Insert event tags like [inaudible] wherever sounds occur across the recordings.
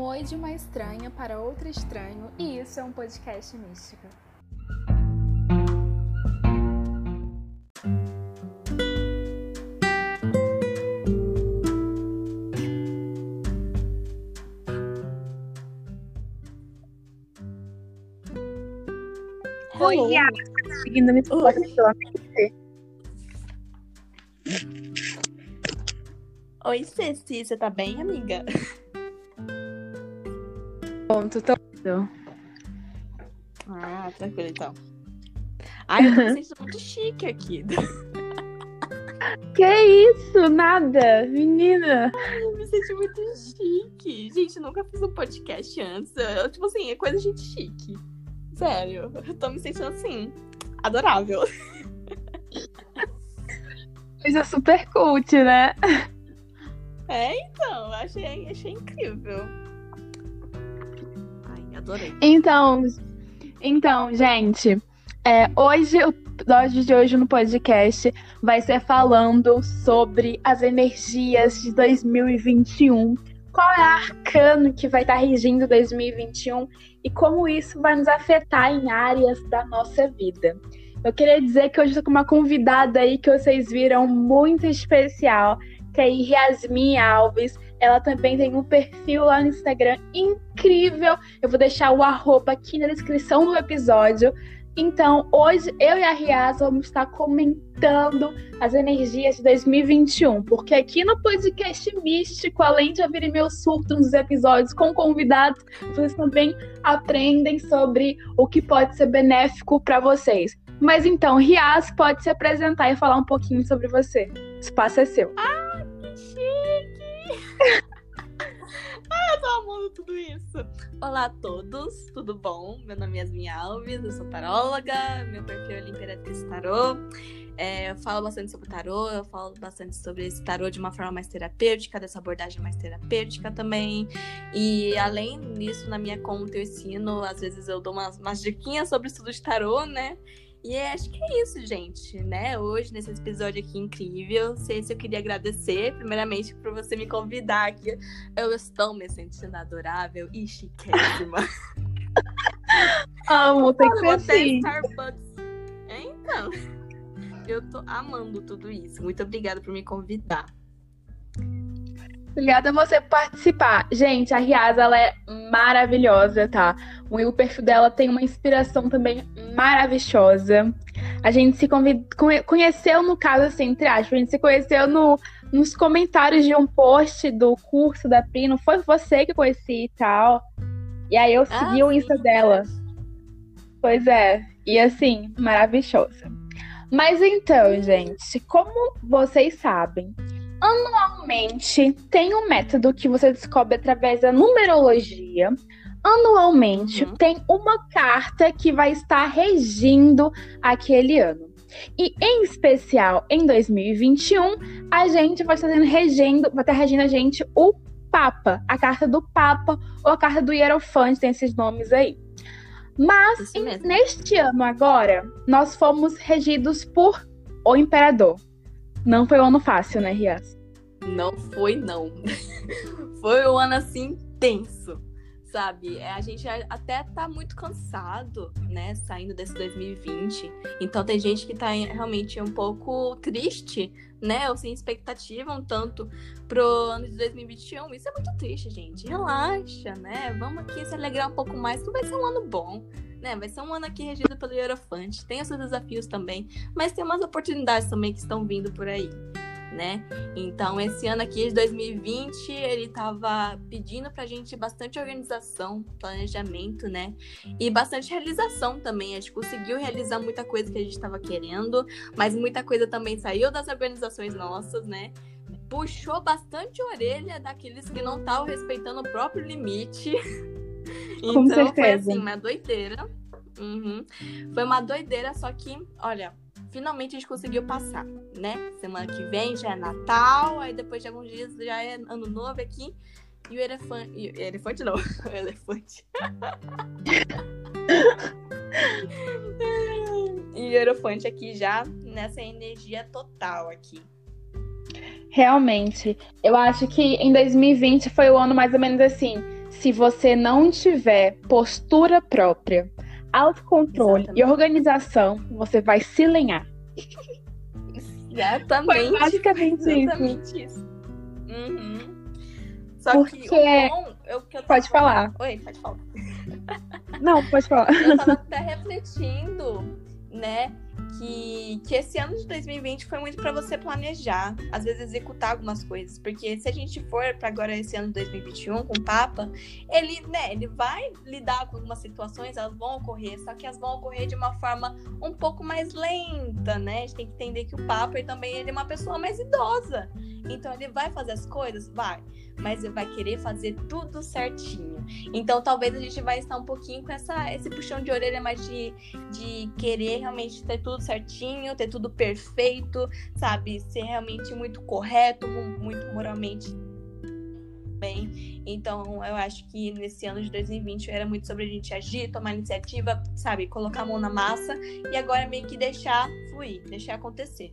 Um oi de uma estranha para outro estranho, e isso é um podcast mística. Oi. Seguindo me pela Oi, Ceci, você tá bem, amiga? [laughs] ponto. Tô... Ah, tranquilo então. Ai, eu tô me sentindo muito chique aqui. Que isso? Nada, menina. Eu me senti muito chique. Gente, eu nunca fiz um podcast antes. Eu, tipo assim, é coisa de gente chique. Sério, eu tô me sentindo assim, adorável. Coisa super cult, né? É, então, achei, achei incrível. Adorei. Então, então, gente, é, hoje o episódio de hoje no podcast vai ser falando sobre as energias de 2021. Qual é a arcano que vai estar regindo 2021 e como isso vai nos afetar em áreas da nossa vida. Eu queria dizer que hoje estou com uma convidada aí que vocês viram muito especial, que é Yasmin Alves. Ela também tem um perfil lá no Instagram incrível. Eu vou deixar o arroba aqui na descrição do episódio. Então, hoje eu e a Riaz vamos estar comentando as energias de 2021, porque aqui no podcast místico, além de ouvirem meus surtos nos episódios com convidados, vocês também aprendem sobre o que pode ser benéfico para vocês. Mas então, Riaz pode se apresentar e falar um pouquinho sobre você. O espaço é seu. Que chique! [laughs] Ai, eu tô amando tudo isso. Olá a todos, tudo bom? Meu nome é Yasmin Alves, eu sou taróloga, meu perfil é Imperatriz Tarô. É, eu falo bastante sobre tarô, eu falo bastante sobre esse tarô de uma forma mais terapêutica, dessa abordagem mais terapêutica também. E além disso, na minha conta eu ensino, às vezes eu dou umas, umas diquinhas sobre estudo de tarô, né? E é, acho que é isso, gente, né? Hoje, nesse episódio aqui incrível, sei se eu queria agradecer, primeiramente, por você me convidar aqui. Eu estou me sentindo adorável e chiquésima. [laughs] Amo, tem que ser assim. Starbucks. É, então. Eu tô amando tudo isso. Muito obrigada por me convidar. Obrigada a você por participar. Gente, a Riaz, ela é maravilhosa, tá? O perfil dela tem uma inspiração também maravilhosa. A gente se convid... conhe- conheceu, no caso, assim, entre aspas, a gente se conheceu no... nos comentários de um post do curso da Pri. Não foi você que eu conheci e tal. E aí eu segui Ah, o Insta sim, dela. Pois é. E assim, maravilhosa. Mas então, gente, como vocês sabem, anualmente tem um método que você descobre através da numerologia. Anualmente Uhum. tem uma carta que vai estar regindo aquele ano. E em especial em 2021, a gente vai estar regendo, vai estar regendo a gente o Papa, a carta do Papa ou a carta do Hierofante, tem esses nomes aí. Mas em- neste ano agora, nós fomos regidos por o Imperador. Não foi um ano fácil, né, Rias? Não foi, não. [laughs] foi um ano assim tenso, sabe? É, A gente a- até tá muito cansado, né? Saindo desse 2020. Então tem gente que tá realmente um pouco triste, né? Ou sem expectativa um tanto pro ano de 2021. Isso é muito triste, gente. Relaxa, né? Vamos aqui se alegrar um pouco mais, que vai ser um ano bom. Né? Vai ser um ano aqui regido pelo Hierofante. Tem os seus desafios também, mas tem umas oportunidades também que estão vindo por aí, né? Então, esse ano aqui de 2020, ele tava pedindo pra gente bastante organização, planejamento, né? E bastante realização também. A gente conseguiu realizar muita coisa que a gente estava querendo, mas muita coisa também saiu das organizações nossas, né? Puxou bastante a orelha daqueles que não estavam respeitando o próprio limite. [laughs] Com então, foi certeza. assim, uma doideira. Uhum. Foi uma doideira, só que, olha, finalmente a gente conseguiu passar, né? Semana que vem já é Natal, aí depois de alguns dias já é Ano Novo aqui. E o elefante. e elefante não, [laughs] o elefante. e o elefante aqui já nessa energia total aqui. Realmente. Eu acho que em 2020 foi o ano mais ou menos assim. se você não tiver postura própria, autocontrole Exatamente. e organização, você vai se lenhar. Exatamente. Foi basicamente isso. Exatamente isso. Uhum. Só Porque- que o bom, eu, que eu Pode falar. Oi, pode falar. Não, pode falar. Eu tava até refletindo, né? Que, que esse ano de 2020 foi muito pra você planejar, às vezes executar algumas coisas. Porque se a gente for pra agora esse ano de 2021 com o Papa, ele, né, ele vai lidar com algumas situações, elas vão ocorrer, só que elas vão ocorrer de uma forma um pouco mais lenta, né? A gente tem que entender que o Papa também ele é uma pessoa mais idosa. Então ele vai fazer as coisas? Vai. Mas ele vai querer fazer tudo certinho. Então talvez a gente vai estar um pouquinho com essa, esse puxão de orelha mais de, de querer realmente ter tudo certinho, ter tudo perfeito, sabe? Ser realmente muito correto, mu- muito moralmente bem. Então eu acho que nesse ano de 2020 era muito sobre a gente agir, tomar iniciativa, sabe? Colocar a mão na massa e agora meio que deixar fluir, deixar acontecer.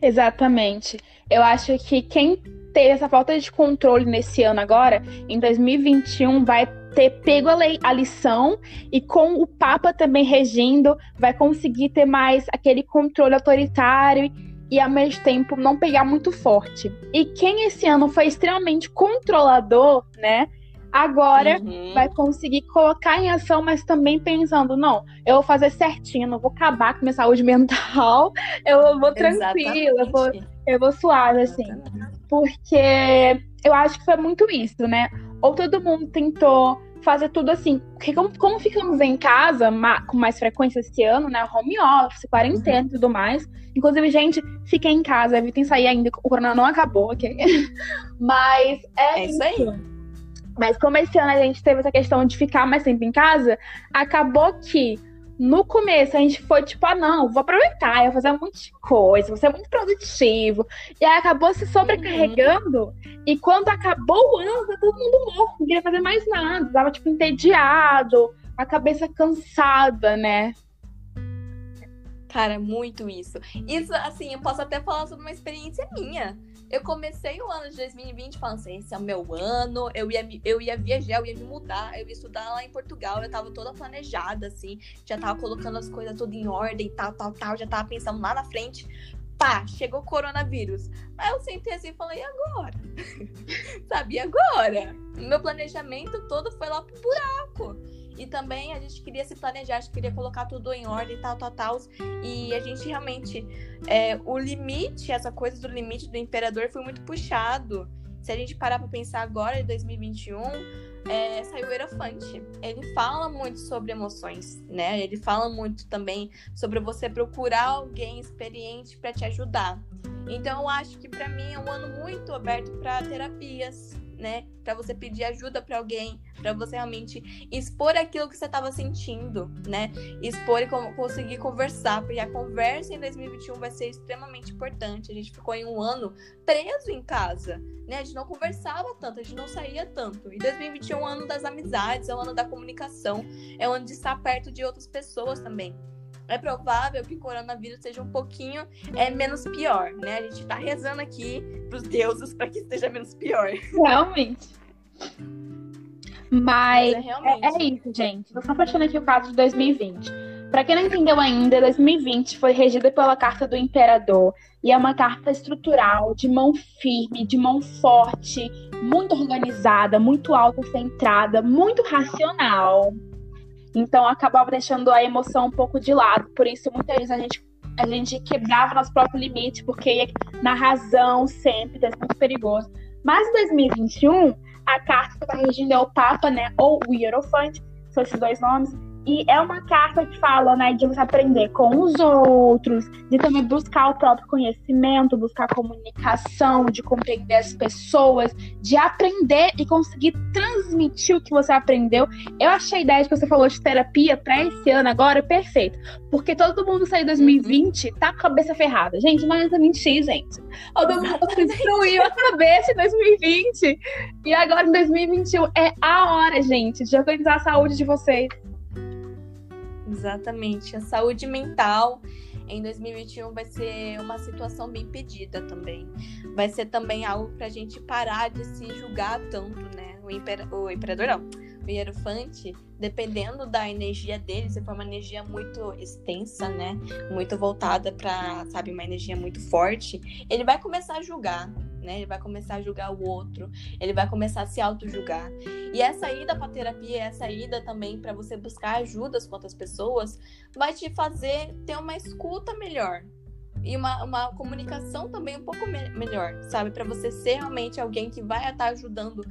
Exatamente. Eu acho que quem teve essa falta de controle nesse ano agora, em 2021, vai ter pego a, lei, a lição e com o Papa também regindo, vai conseguir ter mais aquele controle autoritário e ao mesmo tempo não pegar muito forte. E quem esse ano foi extremamente controlador, né? Agora Uhum. vai conseguir colocar em ação, mas também pensando, não, eu vou fazer certinho, não vou acabar com minha saúde [laughs] mental, eu vou tranquila, eu vou, eu vou suave, assim. Porque eu acho que foi muito isso, né? Ou todo mundo tentou fazer tudo assim. Porque como, como ficamos em casa ma- com mais frequência esse ano, né? Home office, quarentena e tudo mais. Inclusive, gente, fiquem em casa, evitem sair ainda. O corona não acabou, ok? [laughs] Mas é, É isso aí. Mas como esse ano a gente teve essa questão de ficar mais tempo em casa, acabou que no começo a gente foi tipo, ah, não, vou aproveitar, eu vou fazer um monte de coisa, vou ser muito produtivo. E aí acabou se sobrecarregando. E quando acabou o ano, tá todo mundo morto, não queria fazer mais nada. Tava, tipo, entediado, a cabeça cansada, né? Cara, muito isso. Isso, assim, eu posso até falar sobre uma experiência minha. Eu comecei o ano de 2020 falando assim, esse é o meu ano, eu ia, eu ia viajar, eu ia me mudar, eu ia estudar lá em Portugal, eu tava toda planejada, assim, já tava colocando as coisas tudo em ordem, tal, tal, tal, já tava pensando lá na frente. Pá, chegou o coronavírus. Aí eu sentei assim e falei, e agora? [laughs] Sabe, e agora? Meu planejamento todo foi lá pro buraco. E também a gente queria se planejar, a gente queria colocar tudo em ordem, tal, tal, tal. E a gente realmente. é, o limite, essa coisa do limite do imperador foi muito puxado. Se a gente parar pra pensar agora, em 2021, é, saiu o Hierofante. Ele fala muito sobre emoções, né? Ele fala muito também sobre você procurar alguém experiente pra te ajudar. Então, eu acho que pra mim é um ano muito aberto pra terapias, né? Pra você pedir ajuda pra alguém, pra você realmente expor aquilo que você tava sentindo, né? expor e co- conseguir conversar, porque a conversa em 2021 vai ser extremamente importante. A gente ficou em um ano preso em casa, né? A gente não conversava tanto, a gente não saía tanto. E 2021 é o ano das amizades, é o ano da comunicação, é o ano de estar perto de outras pessoas também. É provável que o coronavírus seja um pouquinho é, menos pior, né? A gente tá rezando aqui pros deuses para que esteja menos pior. Realmente. Mas é realmente. É, é isso, gente. Tô só fechando aqui o caso de 2020. Pra quem não entendeu ainda, 2020 foi regida pela Carta do Imperador e é uma carta estrutural, de mão firme, de mão forte, muito organizada, muito autocentrada, muito racional. Então acabava deixando a emoção um pouco de lado. Por isso, muitas vezes a gente, a gente quebrava nosso próprio limite, porque ia na razão sempre, é muito perigoso. Mas em 2021, a carta que está regindo é o Papa, né? Ou o Hierofante, são esses dois nomes. E é uma carta que fala, né, de você aprender com os outros, de também buscar o próprio conhecimento, buscar comunicação, de compreender as pessoas, de aprender e conseguir transmitir o que você aprendeu. Eu achei a ideia que você falou de terapia para esse ano agora perfeito. Porque todo mundo saiu em 2020 tá com a cabeça ferrada. Gente, não adianta mentir, gente. Todo mundo destruiu a cabeça em 2020. E agora em 2021 é a hora, gente, de organizar a saúde de vocês. Exatamente. A saúde mental em 2021 vai ser uma situação bem pedida também. Vai ser também algo para a gente parar de se julgar tanto, né? O, imper... o imperador não, hierofante, dependendo da energia dele, se for uma energia muito extensa, né? Muito voltada para, sabe, uma energia muito forte, ele vai começar a julgar né? Ele vai começar a julgar o outro, ele vai começar a se auto-julgar. E essa ida para terapia, essa ida também para você buscar ajudas com outras pessoas, vai te fazer ter uma escuta melhor. E uma, uma comunicação também um pouco me melhor, sabe? Para você ser realmente alguém que vai estar ajudando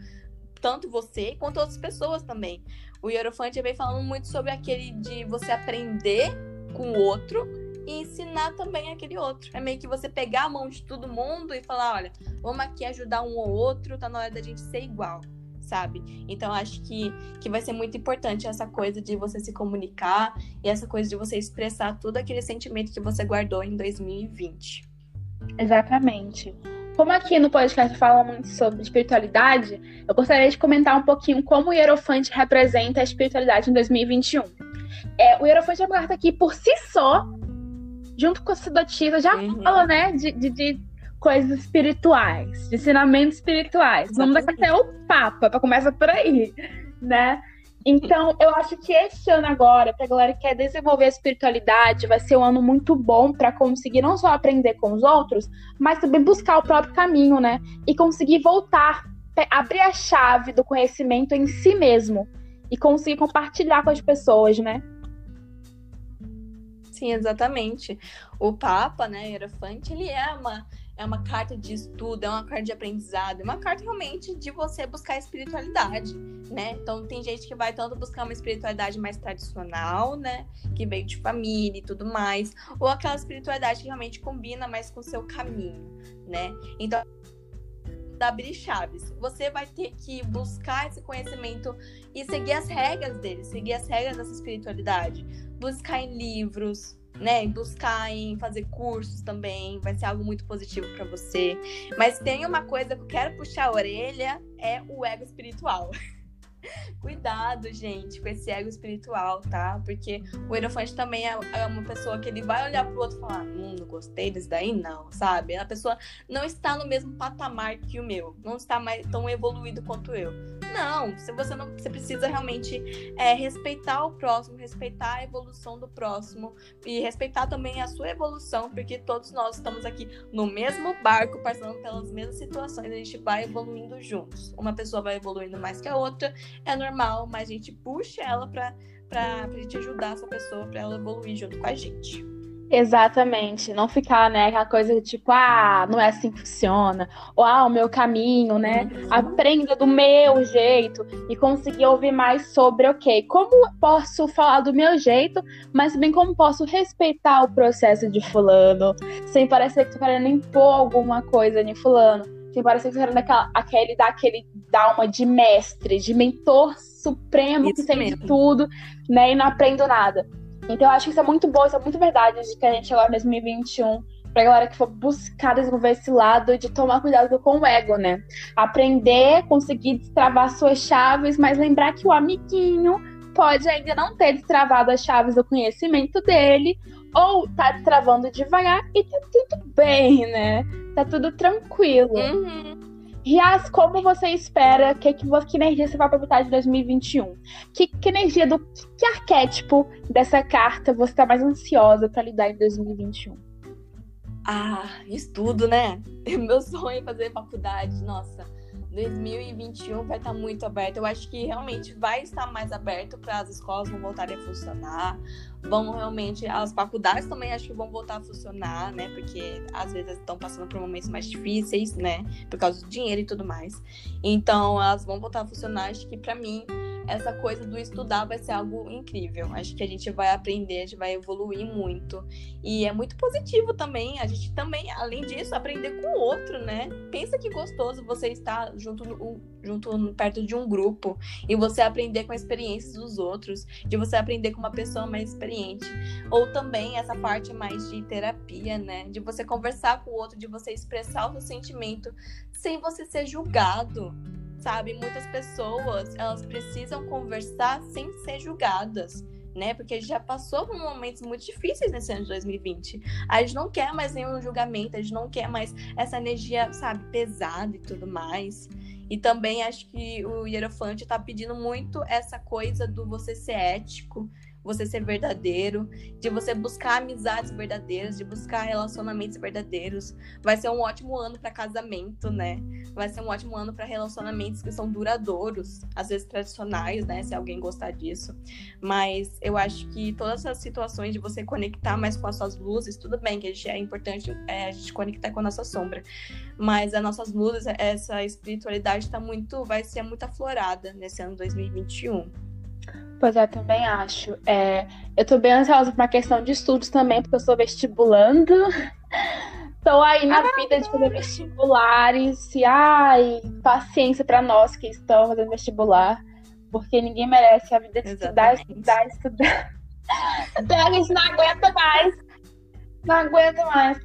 tanto você quanto outras pessoas também. O Hierofante vem falando muito sobre aquele de você aprender com o outro e ensinar também aquele outro. É meio que você pegar a mão de todo mundo e falar, olha, vamos aqui ajudar um ou outro, tá na hora da gente ser igual, sabe? Então acho que, que vai ser muito importante essa coisa de você se comunicar e essa coisa de você expressar todo aquele sentimento que você guardou em 2020. Exatamente. Como aqui no podcast fala muito sobre espiritualidade, eu gostaria de comentar um pouquinho como o Hierofante representa a espiritualidade em 2021. É, o Hierofante é uma carta que, por si só, junto com a sacerdotisa, já uhum. fala, né, de, de, de, coisas espirituais, de ensinamentos espirituais. Vamos dar até o Papa, para começar por aí, né? Então, eu acho que esse ano agora, pra galera que quer desenvolver a espiritualidade, vai ser um ano muito bom para conseguir não só aprender com os outros, mas também buscar o próprio caminho, né? E conseguir voltar, abrir a chave do conhecimento em si mesmo e conseguir compartilhar com as pessoas, né? Sim, exatamente. O Papa, né, Hierofante, ele é uma, é uma carta de estudo, é uma carta de aprendizado, é uma carta realmente de você buscar espiritualidade, né? Então tem gente que vai tanto buscar uma espiritualidade mais tradicional, né, que veio de família e tudo mais, ou aquela espiritualidade que realmente combina mais com o seu caminho, né? Então da abrir chaves. Você vai ter que buscar esse conhecimento e seguir as regras dele, seguir as regras dessa espiritualidade. Buscar em livros, né? Buscar em fazer cursos também, vai ser algo muito positivo para você. Mas tem uma coisa que eu quero puxar a orelha, é o ego espiritual. [laughs] [laughs] Cuidado, gente, com esse ego espiritual, tá? Porque o elefante também é, é uma pessoa que ele vai olhar pro outro e falar: hum, não gostei desse daí, não, sabe? A pessoa não está no mesmo patamar que o meu, não está mais tão evoluído quanto eu. Não, se você não, você precisa realmente é, respeitar o próximo, respeitar a evolução do próximo e respeitar também a sua evolução, porque todos nós estamos aqui no mesmo barco, passando pelas mesmas situações, a gente vai evoluindo juntos. Uma pessoa vai evoluindo mais que a outra, é normal, mas a gente puxa ela para pra, pra gente ajudar essa pessoa para ela evoluir junto com a gente. Exatamente, não ficar, né, aquela coisa tipo, ah, não é assim que funciona, ou ah, o meu caminho, né? Uhum. Aprenda do meu jeito e conseguir ouvir mais sobre, ok, como posso falar do meu jeito, mas também como posso respeitar o processo de fulano, sem parecer que tô querendo impor alguma coisa em fulano, sem parecer que tô querendo aquela, aquele, dar aquele dar uma de mestre, de mentor supremo Isso que tem de tudo, né, e não aprendo nada. Então eu acho que isso é muito bom, isso é muito verdade de que a gente agora em 2021 pra galera que for buscar desenvolver esse lado de tomar cuidado com o ego, né? Aprender, conseguir destravar suas chaves, mas lembrar que o amiguinho pode ainda não ter destravado as chaves do conhecimento dele, ou tá destravando devagar e tá tudo bem, né? Tá tudo tranquilo. Uhum. Rias, como você espera? Que, que, que energia você vai aproveitar de 2021? Que, que energia do que, arquétipo dessa carta você está mais ansiosa para lidar em 2021? Ah, estudo, né? [laughs] Meu sonho é fazer faculdade, nossa. 2021 vai estar muito aberto. Eu acho que realmente vai estar mais aberto para as escolas vão voltarem a funcionar. Vão realmente, as faculdades também acho que vão voltar a funcionar, né? Porque às vezes estão passando por momentos mais difíceis, né? Por causa do dinheiro e tudo mais. Então, elas vão voltar a funcionar. Acho que para mim essa coisa do estudar vai ser algo incrível. Acho que a gente vai aprender, a gente vai evoluir muito. E é muito positivo também. A gente também, além disso, aprender com o outro, né? Pensa que gostoso você estar junto, junto perto de um grupo e você aprender com as experiências dos outros, de você aprender com uma pessoa mais experiente. Ou também essa parte mais de terapia, né? De você conversar com o outro, de você expressar o seu sentimento sem você ser julgado sabe? Muitas pessoas, elas precisam conversar sem ser julgadas, né? Porque a gente já passou por momentos muito difíceis nesse ano de 2020. A gente não quer mais nenhum julgamento, a gente não quer mais essa energia, sabe, pesada e tudo mais. E também acho que o Hierofante tá pedindo muito essa coisa do você ser ético, você ser verdadeiro, de você buscar amizades verdadeiras, de buscar relacionamentos verdadeiros. Vai ser um ótimo ano para casamento, né? Vai ser um ótimo ano para relacionamentos que são duradouros, às vezes tradicionais, né? Se alguém gostar disso. Mas eu acho que todas as situações de você conectar mais com as suas luzes, tudo bem que é importante é, a gente conectar com a nossa sombra, mas as nossas luzes, essa espiritualidade está muito, vai ser muito aflorada nesse ano 2021. Pois é, também acho. É, eu tô bem ansiosa pra questão de estudos também, porque eu sou vestibulando. [laughs] Tô aí na ah, vida de fazer vestibulares. E, ai, paciência para nós que estão fazendo vestibular. Porque ninguém merece a vida de Exatamente. estudar, estudar, estudar. [laughs] Então a gente não aguenta mais. Não aguenta mais.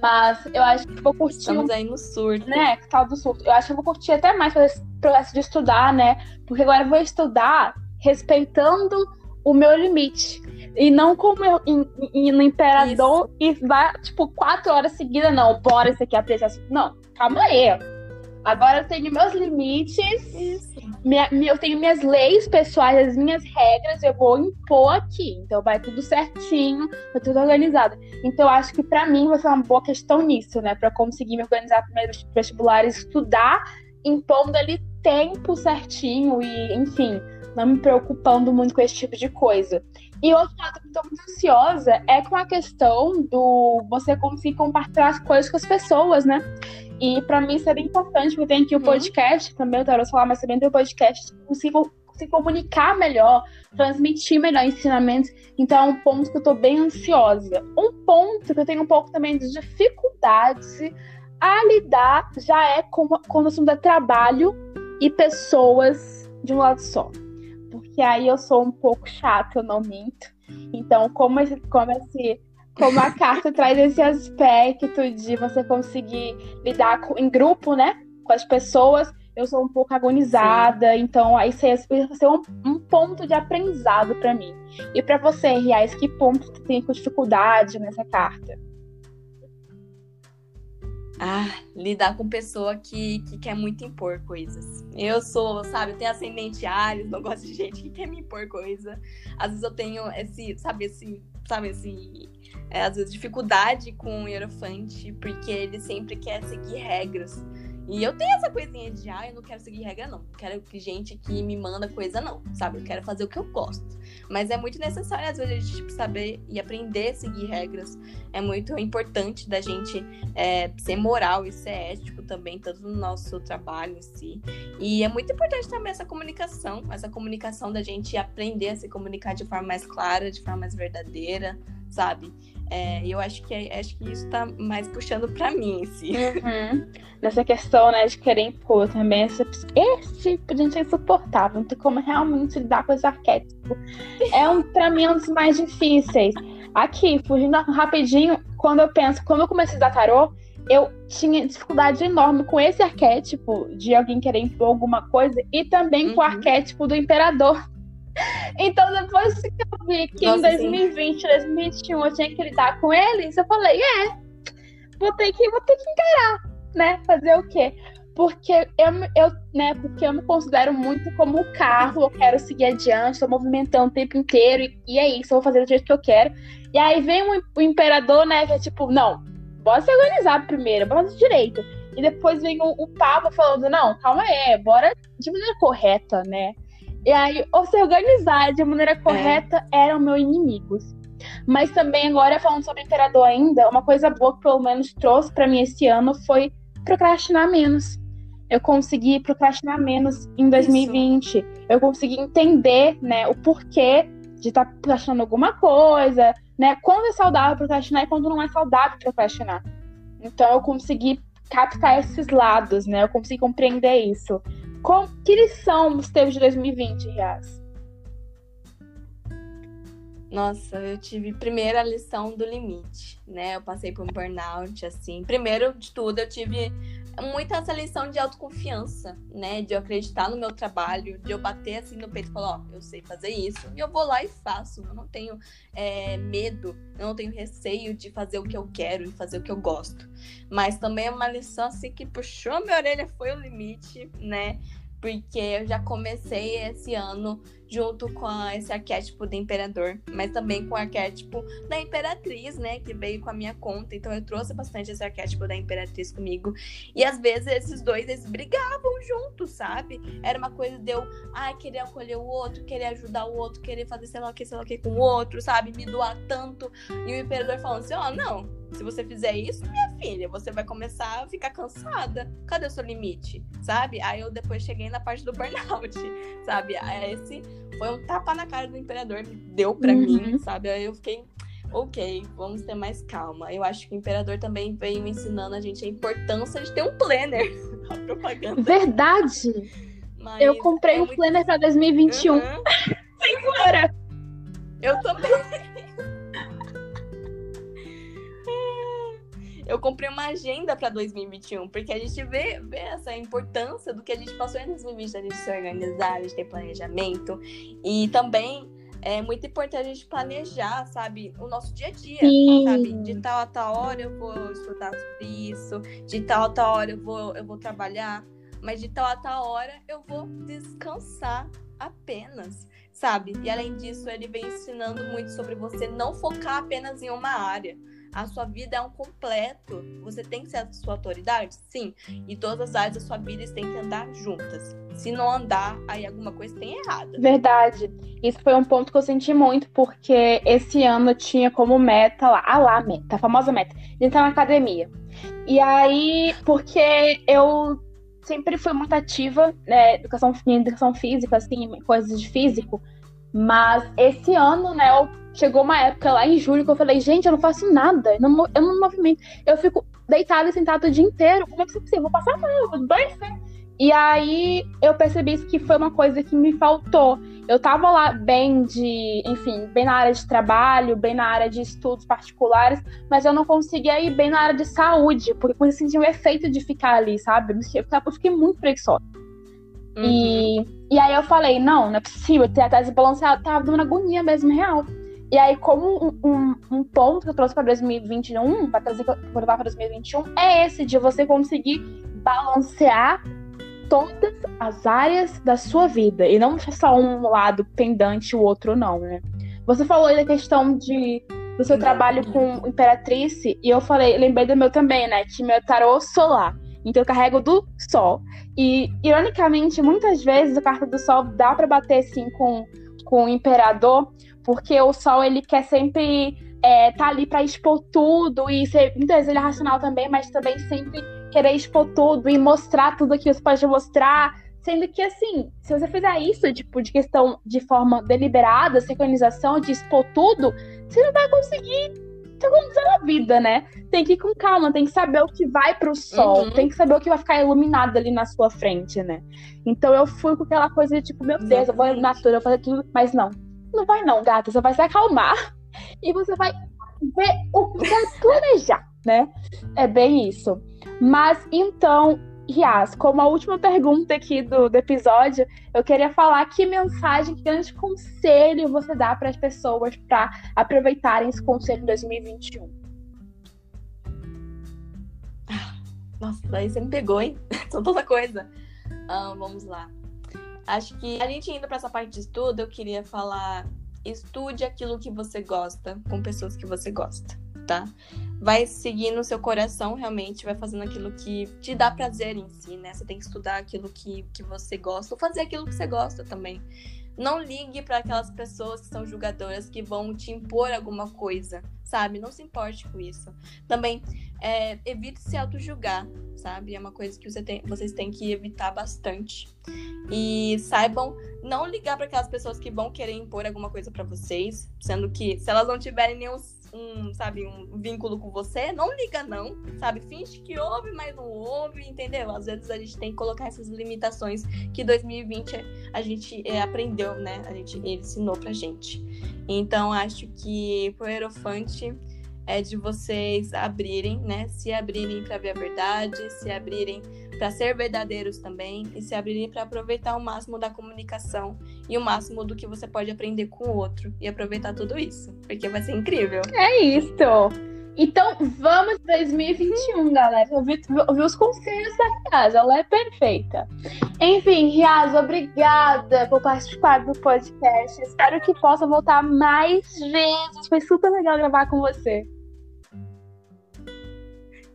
Mas eu acho que vou curtir. Estamos aí no surto. Né? Tal do surto. Eu acho que eu vou curtir até mais fazer esse processo de estudar, né? Porque agora eu vou estudar respeitando o meu limite. E não como eu no imperador Isso. e vai, tipo, quatro horas seguidas, não, bora isso aqui apreciar. Não, calma aí. Agora eu tenho meus limites, minha, eu tenho minhas leis pessoais, as minhas regras, eu vou impor aqui. Então vai tudo certinho, vai tudo organizado. Então eu acho que para mim vai ser uma boa questão nisso, né? Para conseguir me organizar para meus vestibulares, estudar, impondo ali tempo certinho e, enfim, não me preocupando muito com esse tipo de coisa. E outro lado que eu tô muito ansiosa é com a questão do você conseguir compartilhar as coisas com as pessoas, né? E para mim isso é bem importante, porque tem aqui o uhum. podcast, também o Tarot falar, mas também tem o podcast, consigo se comunicar melhor, transmitir melhor ensinamentos. Então é um ponto que eu tô bem ansiosa. Um ponto que eu tenho um pouco também de dificuldade a lidar já é com, quando o assunto é trabalho e pessoas de um lado só porque aí eu sou um pouco chata, eu não minto. Então, como, esse, como, esse, como a carta [laughs] traz esse aspecto de você conseguir lidar com, em grupo, né? Com as pessoas, eu sou um pouco agonizada, Sim. então aí vai ser um, um, ponto de aprendizado para mim. E para você, Riais, que ponto você tem com dificuldade nessa carta? Ah, lidar com pessoa que, que quer muito impor coisas. Eu sou, sabe, eu tenho ascendente Ares, não gosto de gente que quer me impor coisa. Às vezes eu tenho esse, sabe, esse, sabe, esse, é, às vezes dificuldade com o Hierofante, porque ele sempre quer seguir regras. E eu tenho essa coisinha de, ah, eu não quero seguir regra, não. Quero que gente que me manda coisa, não. Sabe? Eu quero fazer o que eu gosto. Mas é muito necessário, às vezes, a gente tipo, saber e aprender a seguir regras. É muito importante da gente é, ser moral e ser ético também, tanto no nosso trabalho em si. E é muito importante também essa comunicação, essa comunicação da gente aprender a se comunicar de forma mais clara, de forma mais verdadeira, sabe? É, eu acho que, acho que isso tá mais puxando para mim, assim. Uhum. Nessa questão, né, de querer impor também, esse, esse tipo de gente é insuportável. Não tem como realmente lidar com esse arquétipo. É, um, pra mim, um dos mais difíceis. Aqui, fugindo rapidinho, quando eu penso, quando eu comecei a dar tarô, eu tinha dificuldade enorme com esse arquétipo de alguém querer impor alguma coisa e também uhum. com o uhum. arquétipo do imperador. [laughs] Então, depois vi que Nossa, em 2020, sim. 2021 eu tinha que lidar com eles, eu falei, é, vou ter que, vou ter que encarar, né? Fazer o quê? Porque eu, eu, né, porque eu me considero muito como o carro, eu quero seguir adiante, estou movimentando o tempo inteiro, e, e, é isso, eu vou fazer do jeito que eu quero. E aí vem o, o imperador, né, que é tipo, não, bora se organizar primeiro, bora fazer direito. E depois vem o, o Papa falando, não, calma aí, bora de maneira correta, né? E aí, ou se organizar de maneira é. correta é. eram meus inimigos. Mas também, agora falando sobre o Imperador ainda, uma coisa boa que pelo menos trouxe para mim esse ano foi procrastinar menos. Eu consegui procrastinar menos em 2020. Isso. Eu consegui entender, né, o porquê de estar tá procrastinando alguma coisa, né? Quando é saudável procrastinar e quando não é saudável procrastinar. Então eu consegui captar esses lados, né? Eu consegui compreender isso. Que lição você teve de 2020, Rias? Nossa, eu tive primeiro a lição do limite, né? Eu passei por um burnout, assim. Primeiro de tudo, eu tive muita essa lição de autoconfiança, né? De eu acreditar no meu trabalho, de eu bater assim no peito e falar, ó, eu sei fazer isso, e eu vou lá e faço. Eu não tenho é, medo, eu não tenho receio de fazer o que eu quero e fazer o que eu gosto. Mas também é uma lição assim que puxou minha orelha, foi o limite, né? Porque eu já comecei esse ano junto com esse arquétipo do imperador, mas também com o arquétipo da imperatriz, né, que veio com a minha conta. Então eu trouxe bastante esse arquétipo da imperatriz comigo. E às vezes esses dois eles brigavam juntos, sabe? Era uma coisa de eu, ai, querer acolher o outro, querer ajudar o outro, querer fazer sei lá o que, sei lá o que com o outro, sabe? Me doar tanto. E o imperador falando assim: "Ó, oh, não, se você fizer isso, minha filha, você vai começar a ficar cansada. Cadê o seu limite? Sabe? Aí eu depois cheguei na parte do burnout, [laughs] sabe? Esse foi um tapa na cara do imperador, deu para uhum. mim, sabe? Aí eu fiquei, ok, vamos ter mais calma. Eu acho que o imperador também veio ensinando a gente a importância de ter um planner. [laughs] A propaganda. Verdade! Mas eu comprei é um muito... planner pra 2021. Uhum. [laughs] Senhora! Eu também. Eu comprei uma agenda para 2021, porque a gente vê, vê, essa importância do que a gente passou em 2020, a gente se organizar, a gente ter planejamento. E também é muito importante a gente planejar, sabe, o nosso dia a dia, Sim. sabe? De tal a tal hora eu vou estudar sobre isso, de tal a tal hora eu vou, eu vou trabalhar, mas de tal a tal hora eu vou descansar apenas, sabe? E além disso, ele vem ensinando muito sobre você não focar apenas em uma área a sua vida é um completo. Você tem que ser a sua autoridade? Sim. E todas as áreas da sua vida têm que andar juntas. Se não andar, aí alguma coisa tem errada. Verdade. Isso foi um ponto que eu senti muito, porque esse ano eu tinha como meta lá, a lá meta, a famosa meta, de entrar na academia. E aí, porque eu sempre fui muito ativa, né, educação, educação física, assim, coisas de físico, mas esse ano, né, eu chegou uma época lá em julho que eu falei, gente, eu não faço nada, eu não, eu não movimento. Eu fico deitada e sentada o dia inteiro. Como é que isso é possível? Vou passar mal, vou doença. E aí eu percebi que foi uma coisa que me faltou. Eu tava lá bem de, enfim, bem na área de trabalho, bem na área de estudos particulares, mas eu não conseguia ir bem na área de saúde, porque eu sentia o efeito de ficar ali, sabe? Eu fiquei muito preguiçosa. Uhum. E, e aí eu falei, não, não é possível, ter a tese balanceada, tava dando agonia mesmo, real. E aí, como um, um, ponto que eu trouxe para 2021, para trazer para levar para 2021, é esse de você conseguir balancear todas as áreas da sua vida e não só um lado pendente o outro não, né? Você falou aí da questão de do seu trabalho com Imperatrice e eu falei, lembrei do meu também, né? Que meu tarô solar. Então eu carrego do Sol. E ironicamente, muitas vezes a carta do Sol dá para bater assim com com o Imperador, porque o Sol ele quer sempre é, tá ali para expor tudo e ser, muitas vezes ele é racional também, mas também sempre querer expor tudo e mostrar tudo que você pode mostrar, sendo que assim, se você fizer isso, tipo, de questão de forma deliberada, sincronização, de expor tudo, você não vai conseguir se organizar na vida, né? Tem que ir com calma, tem que saber o que vai pro sol, uhum. tem que saber o que vai ficar iluminado ali na sua frente, né? Então eu fui com aquela coisa de tipo, meu Deus, eu vou iluminar tudo, eu vou fazer tudo, mas não, não vai não, gata. Você vai se acalmar [laughs] e você vai ver o que vai planejar, né? É bem isso. Mas então, Rias, como a última pergunta aqui do, do episódio, eu queria falar que mensagem, que grande conselho você dá para as pessoas para aproveitarem esse conselho em 2021. Nossa, daí você me pegou, hein? São [laughs] tanta coisa. Ah, vamos lá. Acho que a gente indo para essa parte de estudo, eu queria falar: estude aquilo que você gosta com pessoas que você gosta, tá? Vai seguindo o seu coração, realmente, vai fazendo aquilo que te dá prazer em si, né? Você tem que estudar aquilo que, que você gosta, ou fazer aquilo que você gosta também. Não ligue para aquelas pessoas que são julgadoras que vão te impor alguma coisa, sabe? Não se importe com isso. Também é, evite se auto-julgar, sabe? É uma coisa que você tem, vocês têm que evitar bastante. E saibam não ligar para aquelas pessoas que vão querer impor alguma coisa para vocês, sendo que se elas não tiverem nenhum um, sabe, um vínculo com você, não liga não, sabe? Finge que ouve, mas não ouve, entendeu? Às vezes a gente tem que colocar essas limitações que 2020 a gente é, aprendeu, né? A gente ele ensinou pra gente. Então acho que pro Aerofante é de vocês abrirem, né? Se abrirem para ver a verdade, se abrirem para ser verdadeiros também e se abrirem para aproveitar o máximo da comunicação e o máximo do que você pode aprender com o outro e aproveitar tudo isso, porque vai ser incrível. É isso. Então, vamos 2021, galera. Eu vi, eu vi os conselhos da Riaz, ela é perfeita. Enfim, Riaz, obrigada por participar do podcast. Espero que possa voltar mais vezes. Foi super legal gravar com você.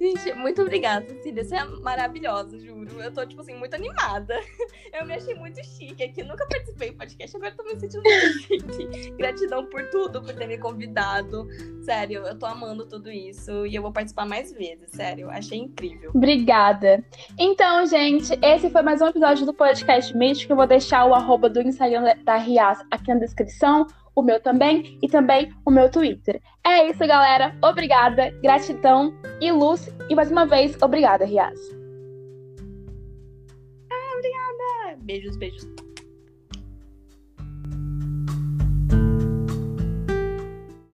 Gente, muito obrigada, Cecília. Você é maravilhosa, juro. Eu tô, tipo assim, muito animada. [laughs] Eu me achei muito chique aqui. nunca participei do podcast, agora tô me sentindo muito [laughs] chique. Gratidão por tudo, por ter me convidado. Sério, eu tô amando tudo isso. E eu vou participar mais vezes, sério. Achei incrível. Obrigada. Então, gente, esse foi mais um episódio do podcast Místico. Eu vou deixar o arroba do Instagram da Rias aqui na descrição o meu também e também o meu Twitter. É isso, galera. Obrigada, gratidão e luz. E mais uma vez, obrigada, Riaz. Ah, obrigada. Beijos, beijos.